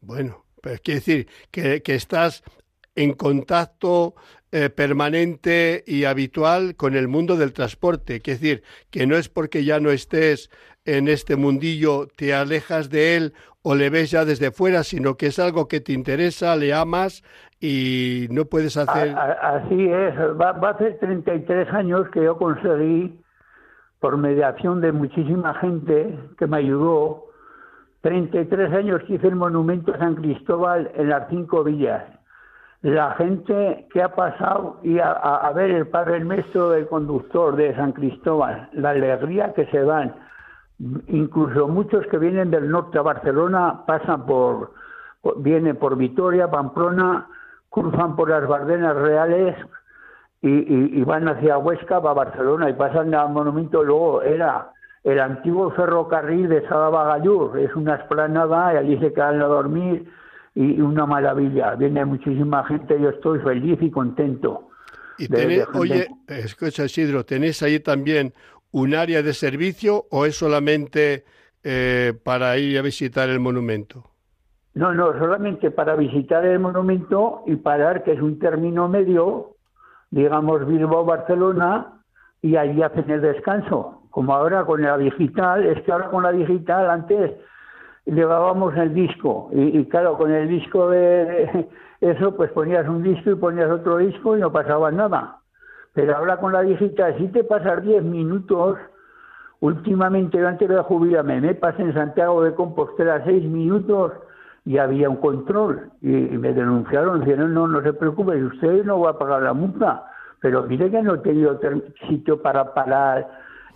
Bueno, pues quiere decir que, que estás en contacto eh, permanente y habitual con el mundo del transporte. Es decir, que no es porque ya no estés en este mundillo, te alejas de él o le ves ya desde fuera, sino que es algo que te interesa, le amas y no puedes hacer... Así es, va, va a hacer 33 años que yo conseguí, por mediación de muchísima gente que me ayudó, 33 años que hice el monumento a San Cristóbal en las cinco villas la gente que ha pasado y a, ver el Padre Ernesto del conductor de San Cristóbal, la alegría que se dan. Incluso muchos que vienen del norte a Barcelona pasan por, vienen por Vitoria, Pamplona, cruzan por las Bardenas Reales y, van hacia Huesca, va a Barcelona y pasan al monumento. Luego era el antiguo ferrocarril de Sadabagallur, es una esplanada y allí se quedan a dormir y una maravilla. Viene muchísima gente, yo estoy feliz y contento. Y oye, escucha Isidro, ¿tenéis ahí también un área de servicio o es solamente eh, para ir a visitar el monumento? No, no, solamente para visitar el monumento y parar, que es un término medio, digamos Bilbao-Barcelona, y allí hacen el descanso. Como ahora con la digital, es que ahora con la digital antes llevábamos el disco y, claro, con el disco de, eso pues ponías un disco y ponías otro disco y no pasaba nada. Pero ahora con la digital, si te pasas 10 minutos, últimamente antes de jubilarme, me pasé en Santiago de Compostela 6 minutos y había un control y, me denunciaron, dijeron, no, no se preocupe, usted no va a pagar la multa, pero mire que no he tenido sitio para parar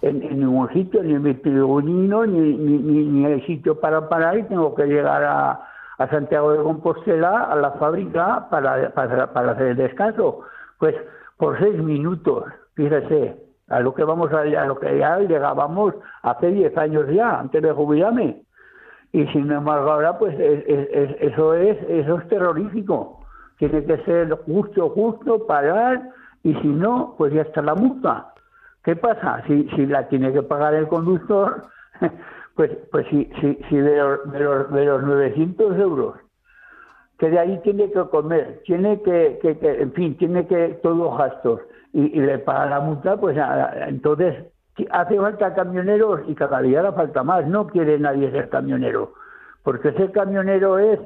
en, ningún sitio, ni en mi tribunino, ni, ni, ni, el sitio para parar y tengo que llegar a, a Santiago de Compostela, a la fábrica, para, para, para, hacer el descanso. Pues por seis minutos, fíjese, a lo que vamos a, a lo que ya llegábamos hace diez años ya, antes de jubilarme. Y sin embargo ahora, pues eso es eso es terrorífico. Tiene que ser justo, justo, parar, y si no, pues ya está la multa. ¿Qué pasa? Si, si la tiene que pagar el conductor, <laughs> pues, pues si, si, si de, los, de, los, de los 900 euros, que de ahí tiene que comer, tiene que, que, en fin, tiene que todos gastos, y, le paga la multa, pues entonces hace falta camioneros y cada día le falta más. No quiere nadie ser camionero, porque ser camionero es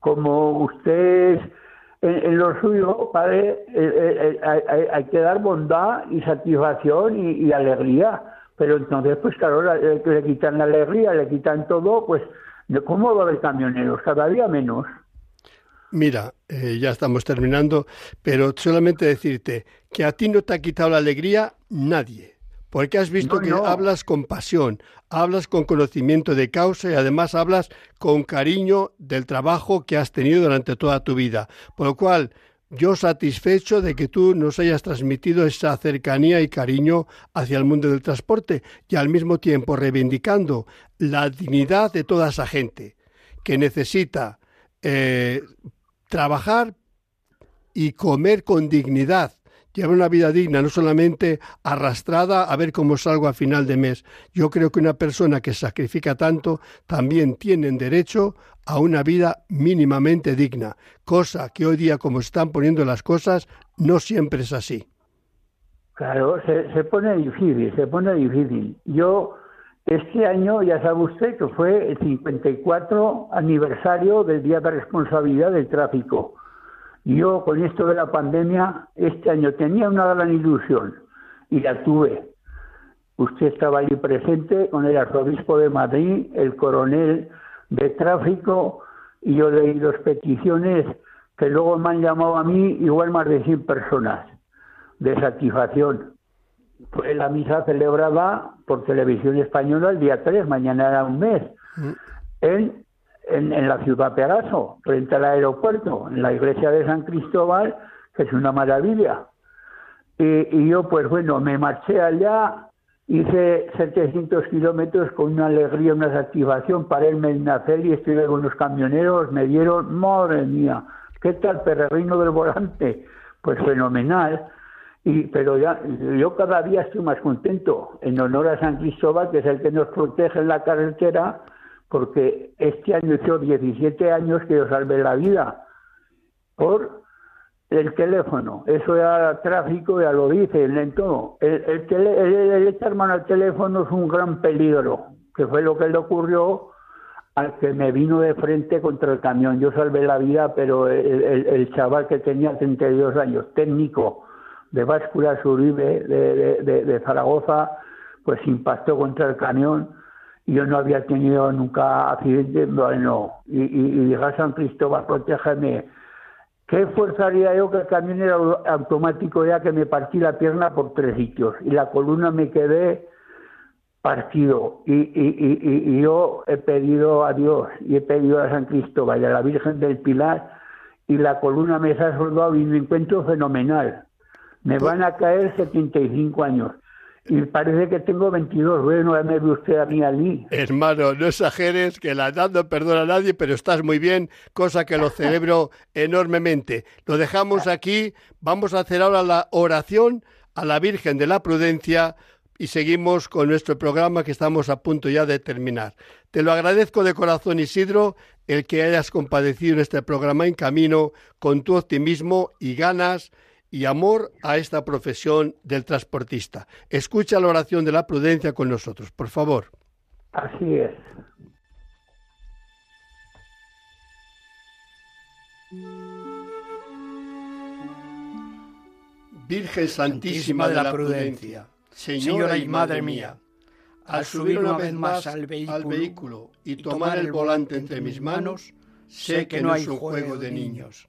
como usted en, lo suyo, padre, eh, eh, eh, hay, que dar bondad y satisfacción y, alegría. Pero entonces, pues claro, le, quitan la alegría, le quitan todo, pues, ¿cómo va a haber camioneros? Cada día menos. Mira, ya estamos terminando, pero solamente decirte que a ti no te ha quitado la alegría nadie. Porque has visto que hablas con pasión, hablas con conocimiento de causa y además hablas con cariño del trabajo que has tenido durante toda tu vida. Por lo cual, yo satisfecho de que tú nos hayas transmitido esa cercanía y cariño hacia el mundo del transporte y al mismo tiempo reivindicando la dignidad de toda esa gente que necesita eh, trabajar y comer con dignidad llevar una vida digna, no solamente arrastrada a ver cómo salgo a final de mes. Yo creo que una persona que sacrifica tanto también tiene derecho a una vida mínimamente digna, cosa que hoy día, como están poniendo las cosas, no siempre es así. Claro, se, pone difícil, se pone difícil. Yo, este año, ya sabe usted que fue el 54 aniversario del Día de Responsabilidad del Tráfico yo con esto de la pandemia, este año tenía una gran ilusión y la tuve. Usted estaba allí presente con el arzobispo de Madrid, el coronel de tráfico, y yo leí dos peticiones que luego me han llamado a mí igual más de 100 personas de satisfacción. Fue la misa celebrada por televisión española el día 3, mañana era un mes, mm. En en, la ciudad Pegaso, frente al aeropuerto, en la iglesia de San Cristóbal, que es una maravilla. Y, yo, pues bueno, me marché allá, hice 700 kilómetros con una alegría, una satisfacción, para en nacer y estuve con los camioneros, me dieron, madre mía, ¿qué tal perrerino del volante? Pues fenomenal. Y, pero ya, yo cada día estoy más contento, en honor a San Cristóbal, que es el que nos protege en la carretera, porque este año hecho 17 años que yo salvé la vida por el teléfono. Eso ya tráfico, ya lo dice en todo. El, el, echar mano al teléfono es un gran peligro, que fue lo que le ocurrió al que me vino de frente contra el camión. Yo salvé la vida, pero el, chaval que tenía 32 años, técnico de báscula Uribe de, de, de Zaragoza, pues impactó contra el camión yo no había tenido nunca accidente, bueno, y, y, y San Cristóbal, protégeme, ¿Qué fuerza haría yo que el camión era automático ya que me partí la pierna por tres sitios y la columna me quedé partido? Y, y, y, yo he pedido a Dios y he pedido a San Cristóbal y a la Virgen del Pilar y la columna me se ha soldado y me encuentro fenomenal. Me pues van a caer 75 años y parece que tengo 22. Bueno, me ve usted a mí allí. Hermano, no exageres, que la edad no perdona a nadie, pero estás muy bien, cosa que lo <laughs> celebro enormemente. Lo dejamos aquí, vamos a hacer ahora la oración a la Virgen de la Prudencia y seguimos con nuestro programa que estamos a punto ya de terminar. Te lo agradezco de corazón, Isidro, el que hayas compadecido en este programa en camino con tu optimismo y ganas y amor a esta profesión del transportista. Escucha la oración de la prudencia con nosotros, por favor. Así es. Virgen Santísima de la Prudencia, Señora y Madre mía, al subir una vez más al vehículo y tomar el volante entre mis manos, sé que no hay un juego de niños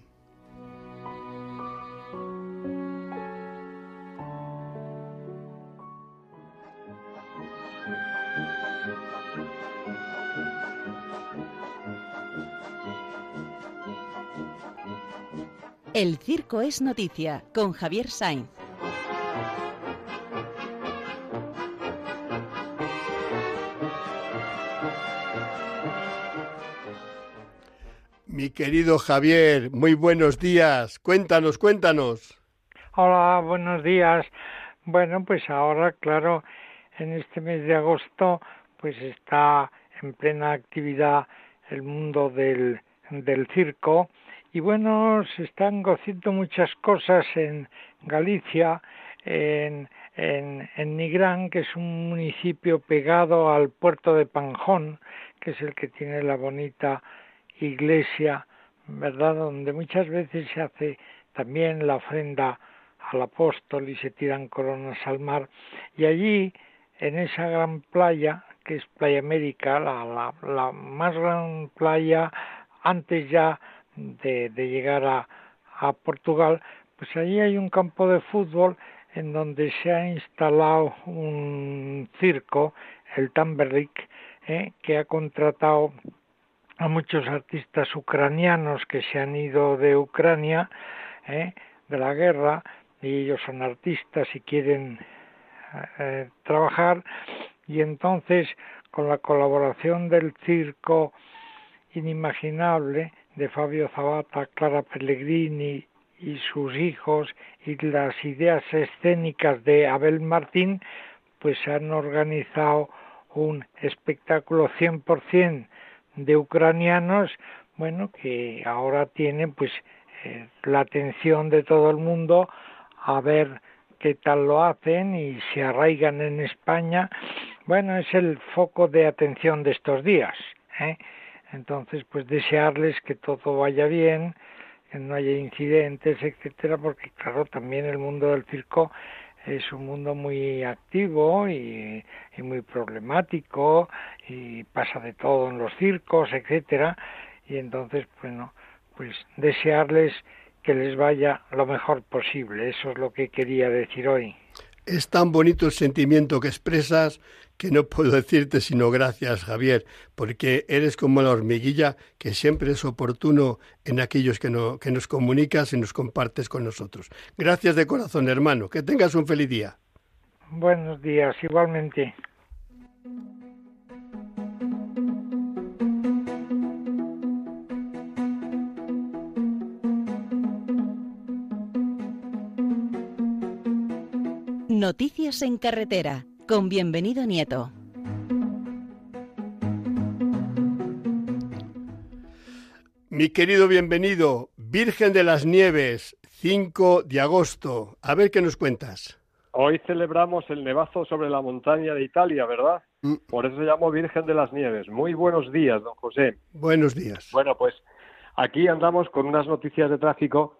El Circo es Noticia con Javier Sainz. Mi querido Javier, muy buenos días. Cuéntanos, cuéntanos. Hola, buenos días. Bueno, pues ahora, claro, en este mes de agosto, pues está en plena actividad el mundo del, del circo y bueno, se están gozando muchas cosas en Galicia, en, en, en Nigrán, que es un municipio pegado al puerto de Panjón, que es el que tiene la bonita iglesia, ¿verdad? Donde muchas veces se hace también la ofrenda al apóstol y se tiran coronas al mar. Y allí, en esa gran playa, que es Playa América, la, la, la más gran playa, antes ya de, llegar a, Portugal, pues allí hay un campo de fútbol en donde se ha instalado un circo, el Tamberlik, eh, que ha contratado a muchos artistas ucranianos que se han ido de Ucrania, eh, de la guerra, y ellos son artistas y quieren eh, trabajar, y entonces con la colaboración del circo inimaginable, de Fabio Zabata, Clara Pellegrini y sus hijos y las ideas escénicas de Abel Martín, pues han organizado un espectáculo 100% de ucranianos, bueno, que ahora tienen pues eh, la atención de todo el mundo a ver qué tal lo hacen y se arraigan en España. Bueno, es el foco de atención de estos días. ¿eh? Entonces, pues desearles que todo vaya bien, que no haya incidentes, etcétera, porque claro, también el mundo del circo es un mundo muy activo y, muy problemático y pasa de todo en los circos, etcétera, y entonces, bueno, pues desearles que les vaya lo mejor posible. Eso es lo que quería decir hoy. Es tan bonito el sentimiento que expresas que no puedo decirte sino gracias, Javier, porque eres como la hormiguilla que siempre es oportuno en aquellos que, no, que nos comunicas y nos compartes con nosotros. Gracias de corazón, hermano. Que tengas un feliz día. Buenos días, igualmente. Noticias en carretera con bienvenido Nieto. Mi querido bienvenido, Virgen de las Nieves, 5 de agosto. A ver qué nos cuentas. Hoy celebramos el nevazo sobre la montaña de Italia, ¿verdad? Mm. Por eso se llamó Virgen de las Nieves. Muy buenos días, don José. Buenos días. Bueno, pues aquí andamos con unas noticias de tráfico.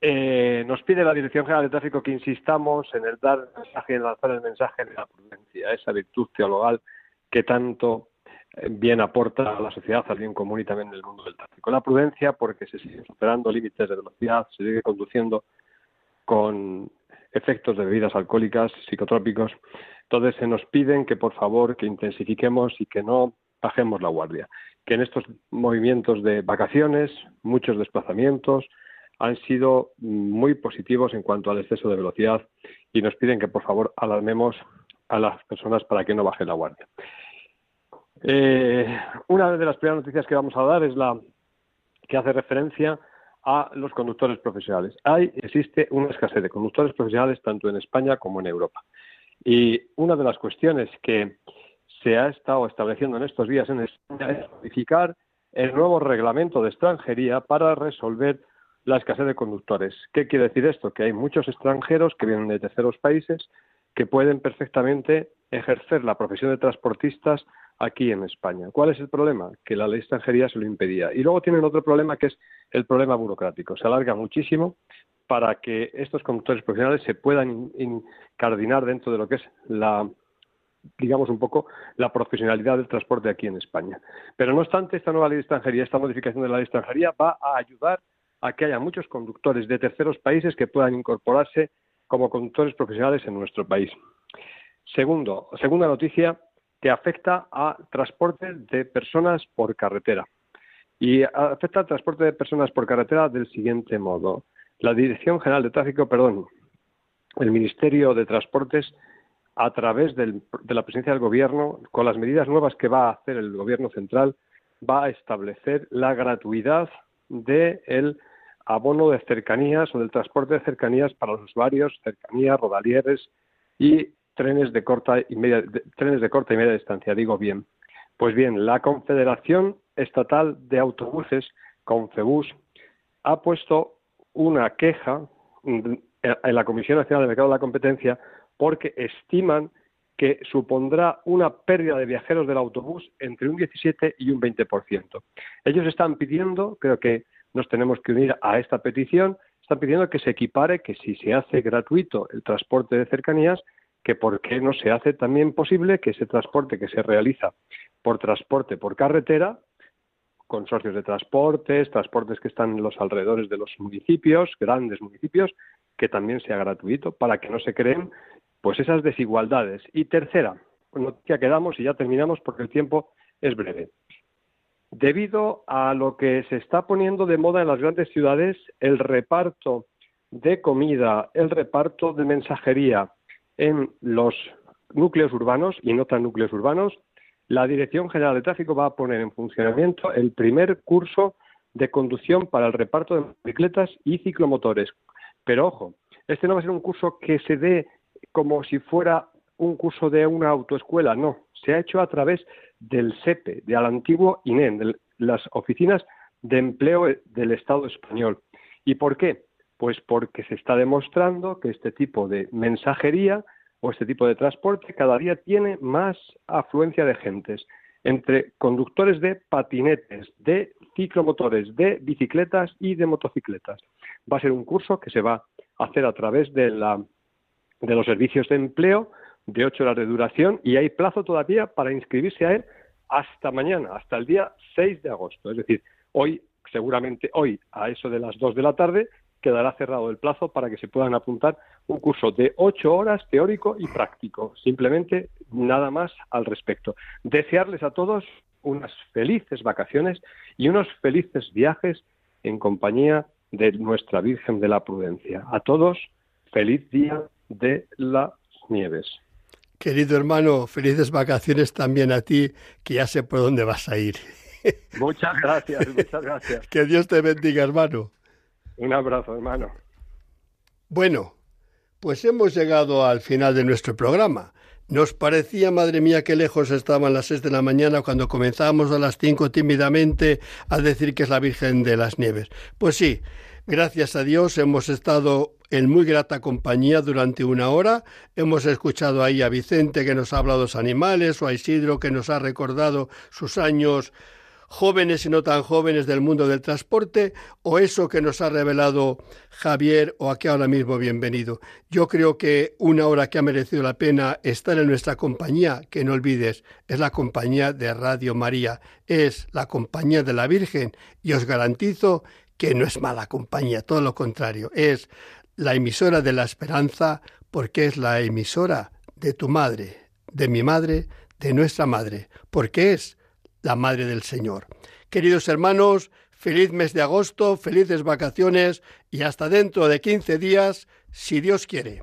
Eh, nos pide la Dirección General de Tráfico que insistamos en el dar el mensaje, en lanzar el mensaje de la prudencia, esa virtud teologal que tanto eh, bien aporta a la sociedad, al bien común y también en el mundo del tráfico. La prudencia porque se siguen superando límites de velocidad, se sigue conduciendo con efectos de bebidas alcohólicas, psicotrópicos. Entonces se nos piden que por favor que intensifiquemos y que no bajemos la guardia, que en estos movimientos de vacaciones, muchos desplazamientos han sido muy positivos en cuanto al exceso de velocidad y nos piden que por favor alarmemos a las personas para que no bajen la guardia. Eh, una de las primeras noticias que vamos a dar es la que hace referencia a los conductores profesionales. Hay, existe una escasez de conductores profesionales tanto en España como en Europa. Y una de las cuestiones que se ha estado estableciendo en estos días en España es modificar el nuevo reglamento de extranjería para resolver la escasez de conductores. ¿Qué quiere decir esto? Que hay muchos extranjeros que vienen de terceros países que pueden perfectamente ejercer la profesión de transportistas aquí en España. ¿Cuál es el problema? Que la ley de extranjería se lo impedía. Y luego tienen otro problema que es el problema burocrático. Se alarga muchísimo para que estos conductores profesionales se puedan incardinar dentro de lo que es la digamos un poco la profesionalidad del transporte aquí en España. Pero no obstante, esta nueva ley de extranjería, esta modificación de la ley de extranjería va a ayudar a que haya muchos conductores de terceros países que puedan incorporarse como conductores profesionales en nuestro país. Segundo, segunda noticia, que afecta a transporte de personas por carretera. Y afecta al transporte de personas por carretera del siguiente modo. La Dirección General de Tráfico, perdón, el Ministerio de Transportes, a través de la presencia del Gobierno, con las medidas nuevas que va a hacer el Gobierno central, va a establecer la gratuidad del abono de cercanías o del transporte de cercanías para los usuarios, cercanías, rodalieres y trenes de corta y media, trenes de corta y media distancia, digo bien. Pues bien, la Confederación Estatal de Autobuses, Confebus, ha puesto una queja en la Comisión Nacional de Mercado de la Competencia porque estiman que supondrá una pérdida de viajeros del autobús entre un 17 y un 20%. Ellos están pidiendo, creo que nos tenemos que unir a esta petición, están pidiendo que se equipare, que si se hace gratuito el transporte de cercanías, que por qué no se hace también posible que ese transporte que se realiza por transporte por carretera, consorcios de transportes, transportes que están en los alrededores de los municipios, grandes municipios, que también sea gratuito para que no se creen pues esas desigualdades. Y tercera, noticia que damos y ya terminamos porque el tiempo es breve. Debido a lo que se está poniendo de moda en las grandes ciudades, el reparto de comida, el reparto de mensajería, en los núcleos urbanos y no tan núcleos urbanos, la Dirección General de Tráfico va a poner en funcionamiento el primer curso de conducción para el reparto de bicicletas y ciclomotores. Pero ojo, este no va a ser un curso que se dé como si fuera un curso de una autoescuela, no, se ha hecho a través del SEPE, del antiguo INEN, de las oficinas de empleo del Estado español. ¿Y por qué? Pues porque se está demostrando que este tipo de mensajería o este tipo de transporte cada día tiene más afluencia de gentes entre conductores de patinetes, de ciclomotores, de bicicletas y de motocicletas. Va a ser un curso que se va a hacer a través de, la, de los servicios de empleo de ocho horas de duración y hay plazo todavía para inscribirse a él hasta mañana, hasta el día 6 de agosto. Es decir, hoy seguramente hoy a eso de las 2 de la tarde quedará cerrado el plazo para que se puedan apuntar un curso de ocho horas teórico y práctico. Simplemente nada más al respecto. Desearles a todos unas felices vacaciones y unos felices viajes en compañía de nuestra Virgen de la Prudencia. A todos, feliz día de las nieves. Querido hermano, felices vacaciones también a ti, que ya sé por dónde vas a ir. <laughs> Muchas gracias, muchas gracias. que Dios te bendiga, hermano. Un abrazo, hermano. Bueno, Pues hemos llegado al final de nuestro programa. Nos parecía, madre mía, qué lejos estaban las seis de la mañana cuando comenzábamos a las cinco tímidamente a decir que es la Virgen de las Nieves. Pues sí, gracias a Dios hemos estado en muy grata compañía durante una hora. Hemos escuchado ahí a Vicente que nos ha hablado de los animales, o a Isidro que nos ha recordado sus años jóvenes y no tan jóvenes del mundo del transporte, o eso que nos ha revelado Javier, o aquí ahora mismo bienvenido. Yo creo que una hora que ha merecido la pena estar en nuestra compañía, que no olvides, es la compañía de Radio María, es la compañía de la Virgen, y os garantizo que no es mala compañía, todo lo contrario, es la emisora de la esperanza, porque es la emisora de tu madre, de mi madre, de nuestra madre, porque es la Madre del Señor. Queridos hermanos, feliz mes de agosto, felices vacaciones y hasta dentro de 15 días, si Dios quiere.